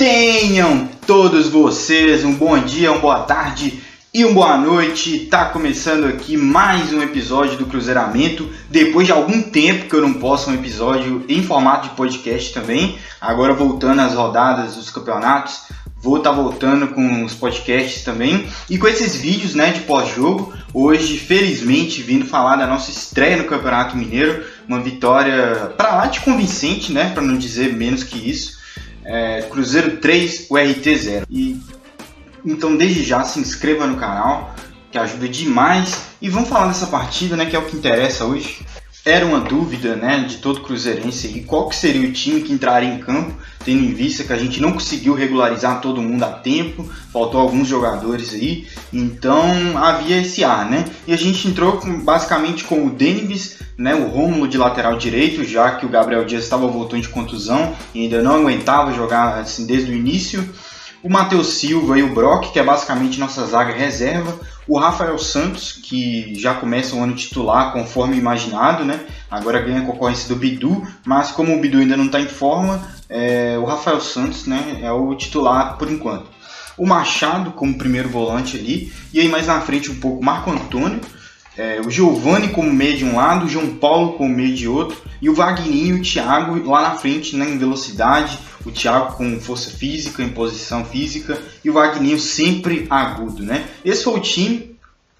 Tenham todos vocês um bom dia, uma boa tarde e uma boa noite. Tá começando aqui mais um episódio do Cruzeiramento. Depois de algum tempo que eu não posto um episódio em formato de podcast também. Agora voltando às rodadas dos campeonatos, vou estar tá voltando com os podcasts também e com esses vídeos, né, de pós-jogo. Hoje, felizmente, vindo falar da nossa estreia no Campeonato Mineiro, uma vitória para lá de convincente, né, para não dizer menos que isso. É, Cruzeiro 3, o RT 0. E então, desde já, se inscreva no canal, que ajuda demais. E vamos falar dessa partida, né, que é o que interessa hoje. Era uma dúvida, né, de todo cruzeirense e qual que seria o time que entraria em campo, tendo em vista que a gente não conseguiu regularizar todo mundo a tempo, faltou alguns jogadores aí, então havia esse ar, né? E a gente entrou com, basicamente com o Denibis, né, o Rômulo de lateral direito, já que o Gabriel Dias estava voltando de contusão e ainda não aguentava jogar assim desde o início o Matheus Silva e o Brock, que é basicamente nossa zaga reserva, o Rafael Santos, que já começa o ano titular conforme imaginado, né? Agora ganha a concorrência do Bidu, mas como o Bidu ainda não está em forma, é, o Rafael Santos né, é o titular por enquanto. O Machado como primeiro volante ali, e aí mais na frente um pouco Marco Antônio, é, o Giovani como meio de um lado, o João Paulo como meio de outro, e o Wagninho e o Thiago lá na frente né, em velocidade, o Thiago com força física, em posição física e o Wagninho sempre agudo, né? Esse foi o time.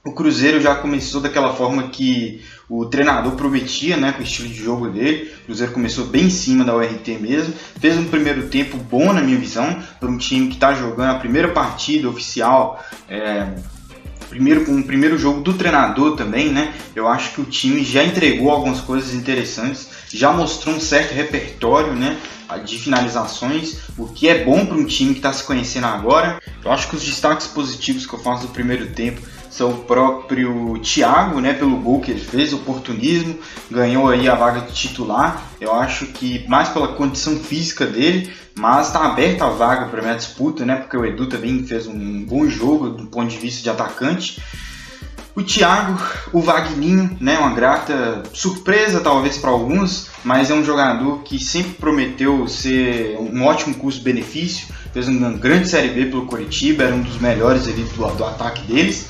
O Cruzeiro já começou daquela forma que o treinador prometia, né, com o estilo de jogo dele. O Cruzeiro começou bem em cima da URT mesmo. Fez um primeiro tempo bom, na minha visão, para um time que está jogando a primeira partida oficial. É, primeiro com o primeiro jogo do treinador também, né? Eu acho que o time já entregou algumas coisas interessantes, já mostrou um certo repertório, né? de finalizações, o que é bom para um time que está se conhecendo agora. Eu acho que os destaques positivos que eu faço do primeiro tempo são o próprio Thiago, né, pelo gol que ele fez, oportunismo, ganhou aí a vaga de titular. Eu acho que mais pela condição física dele, mas está aberta a vaga para minha disputa, né, porque o Edu também fez um bom jogo do ponto de vista de atacante. O Thiago, o Vagninho, né, uma grata surpresa talvez para alguns, mas é um jogador que sempre prometeu ser um ótimo custo-benefício, fez uma grande Série B pelo Coritiba, era um dos melhores ali do, do ataque deles.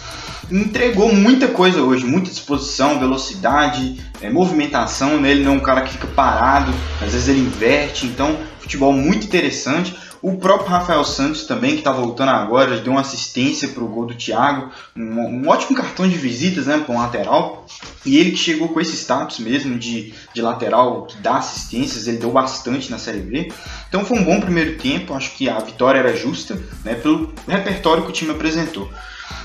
Entregou muita coisa hoje, muita disposição, velocidade, é, movimentação. Né? Ele não é um cara que fica parado, às vezes ele inverte, então futebol muito interessante. O próprio Rafael Santos também, que está voltando agora, deu uma assistência para o gol do Thiago, um, um, ótimo cartão de visitas né, para um lateral. E ele que chegou com esse status mesmo de, de lateral que dá assistências, ele deu bastante na Série B. Então foi um bom primeiro tempo, acho que a vitória era justa né, pelo repertório que o time apresentou.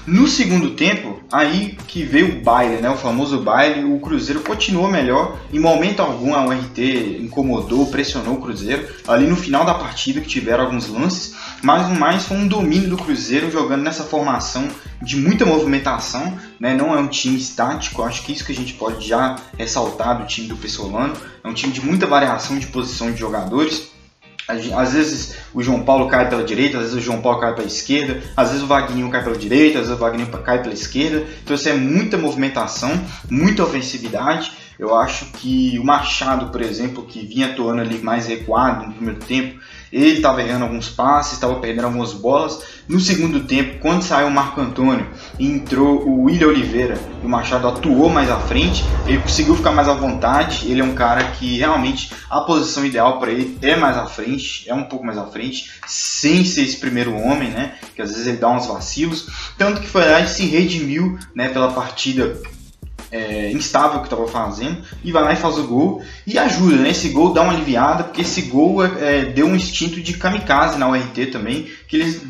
No segundo tempo, aí que veio o baile, né? O famoso baile, o Cruzeiro continuou melhor. Em momento algum a URT incomodou, pressionou o Cruzeiro. Ali no final da partida que tiveram alguns lances, mas no mais foi um domínio do Cruzeiro jogando nessa formação de muita movimentação, né? Não é um time estático, acho que isso que a gente pode já ressaltar do time do Pessolano. É um time de muita variação de posição de jogadores às vezes o João Paulo cai pela direita, às vezes o João Paulo cai pela esquerda, às vezes o Vagninho cai pela direita, às vezes o Vagninho cai pela esquerda. Então isso é muita movimentação, muita ofensividade. Eu acho que o Machado, por exemplo, que vinha atuando ali mais recuado no primeiro tempo, ele estava errando alguns passes, estava perdendo algumas bolas. No segundo tempo, quando saiu o Marco Antônio e entrou o William Oliveira, o Machado atuou mais à frente, ele conseguiu ficar mais à vontade. Ele é um cara que realmente a posição ideal para ele é mais à frente, é um pouco mais à frente, sem ser esse primeiro homem, né? Que às vezes ele dá uns vacilos. Tanto que foi lá e se redimiu né, pela partida é, instável que estava fazendo e vai lá e faz o gol e ajuda, né? Esse gol dá uma aliviada porque esse gol é, é deu um instinto de kamikaze na URT também, que eles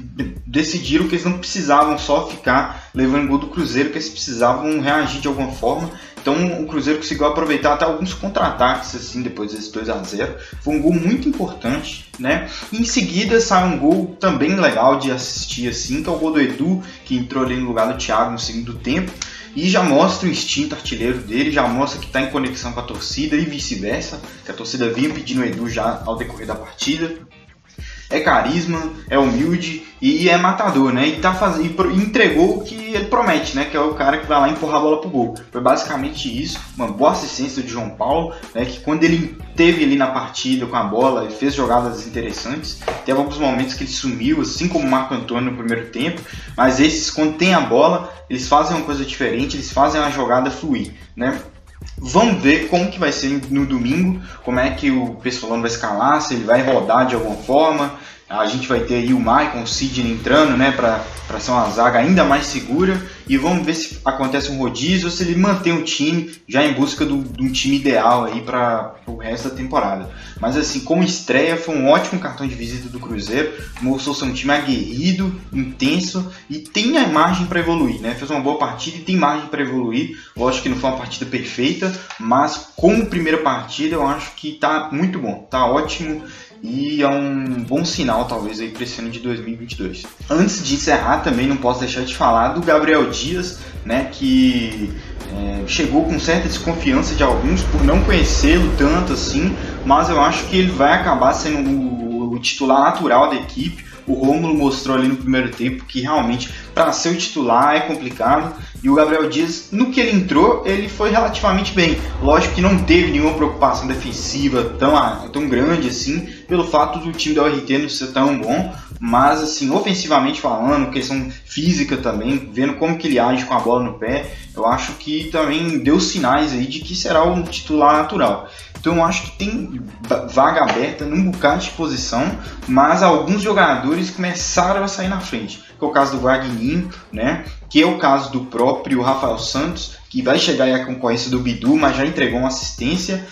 decidiram que eles não precisavam só ficar levando gol do Cruzeiro, que eles precisavam reagir de alguma forma. Então o Cruzeiro conseguiu aproveitar até alguns contra-ataques assim depois desse 2 a 0. Foi um gol muito importante, né? E em seguida sai um gol também legal de assistir assim, que é o gol do Edu, que entrou ali no lugar do Thiago no segundo tempo e já mostra o instinto artilheiro dele, já mostra que está em conexão com a torcida e vice-versa, que a torcida vinha pedindo o Edu já ao decorrer da partida. é carisma, é humilde e é matador, né? E tá fazendo e entregou o que ele promete, né? Que é o cara que vai lá empurrar a bola pro gol. Foi basicamente isso, uma boa assistência de João Paulo, né? Que quando ele teve ali na partida com a bola, ele fez jogadas interessantes. Teve alguns momentos que ele sumiu, assim como o Marco Antônio no primeiro tempo, mas esses quando tem a bola, eles fazem uma coisa diferente, eles fazem a jogada fluir, né? Vamos ver como que vai ser no domingo, como é que o Pessolano vai escalar, se ele vai rodar de alguma forma, a gente vai ter aí o Maicon, o Sidney entrando, né, para ser uma zaga ainda mais segura. E vamos ver se acontece um rodízio ou se ele mantém o time já em busca do, de um time ideal aí para o resto da temporada. Mas assim, como estreia, foi um ótimo cartão de visita do Cruzeiro. Mostrou ser um time aguerrido, intenso e tem a margem para evoluir, né? Fez uma boa partida e tem margem para evoluir. Lógico que não foi uma partida perfeita, mas como primeira partida eu acho que tá muito bom, tá ótimo e é um bom sinal, talvez, aí para esse ano de 2022. Antes de encerrar, também não posso deixar de falar do Gabriel Dias, né, que é, chegou com certa desconfiança de alguns por não conhecê-lo tanto assim, mas eu acho que ele vai acabar sendo o, o titular natural da equipe. O Rômulo mostrou ali no primeiro tempo que realmente para ser o titular é complicado. E o Gabriel Dias, no que ele entrou, ele foi relativamente bem. Lógico que não teve nenhuma preocupação defensiva tão, ah, tão grande assim, pelo fato do time da URT não ser tão bom. Mas, assim, ofensivamente falando, questão física também, vendo como que ele age com a bola no pé, eu acho que também deu sinais aí de que será um titular natural. Então eu acho que tem vaga aberta num bocado de posição, mas alguns jogadores começaram a sair na frente. Que é o caso do Wagninho, né? Que é o caso do próprio Rafael Santos, que vai chegar aí a concorrência do Bidu, mas já entregou uma assistência.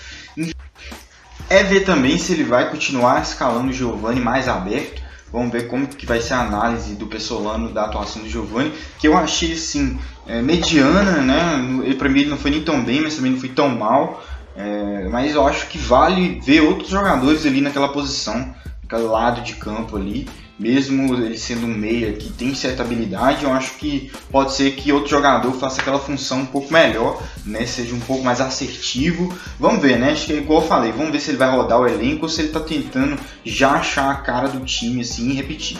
É ver também se ele vai continuar escalando o Giovanni mais aberto. Vamos ver como que vai ser a análise do Pessolano da atuação do Giovanni, que eu achei assim é, mediana, né? Ele para mim ele não foi nem tão bem, mas também não foi tão mal. É, mas eu acho que vale ver outros jogadores ali naquela posição, naquele lado de campo ali. Mesmo ele sendo um meia que tem certa habilidade, eu acho que pode ser que outro jogador faça aquela função um pouco melhor, né? Seja um pouco mais assertivo. Vamos ver, né? Acho que é igual eu falei, vamos ver se ele vai rodar o elenco ou se ele está tentando já achar a cara do time assim e repetir.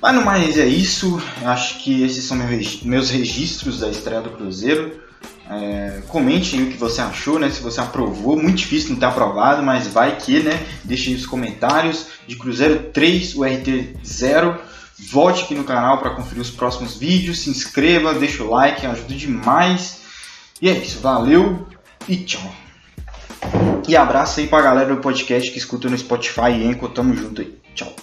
Mas no mais é isso. Acho que esses são meus registros da estreia do Cruzeiro. É, comente o que você achou, né? Se você aprovou, muito difícil não ter aprovado, mas vai que, né? Deixe aí os comentários de Cruzeiro 3, o RT 0. Volte aqui no canal para conferir os próximos vídeos, se inscreva, deixa o like, ajuda demais. E é isso, valeu e tchau. E abraço aí pra galera do podcast que escuta no Spotify e Enco, tamo junto aí. Tchau.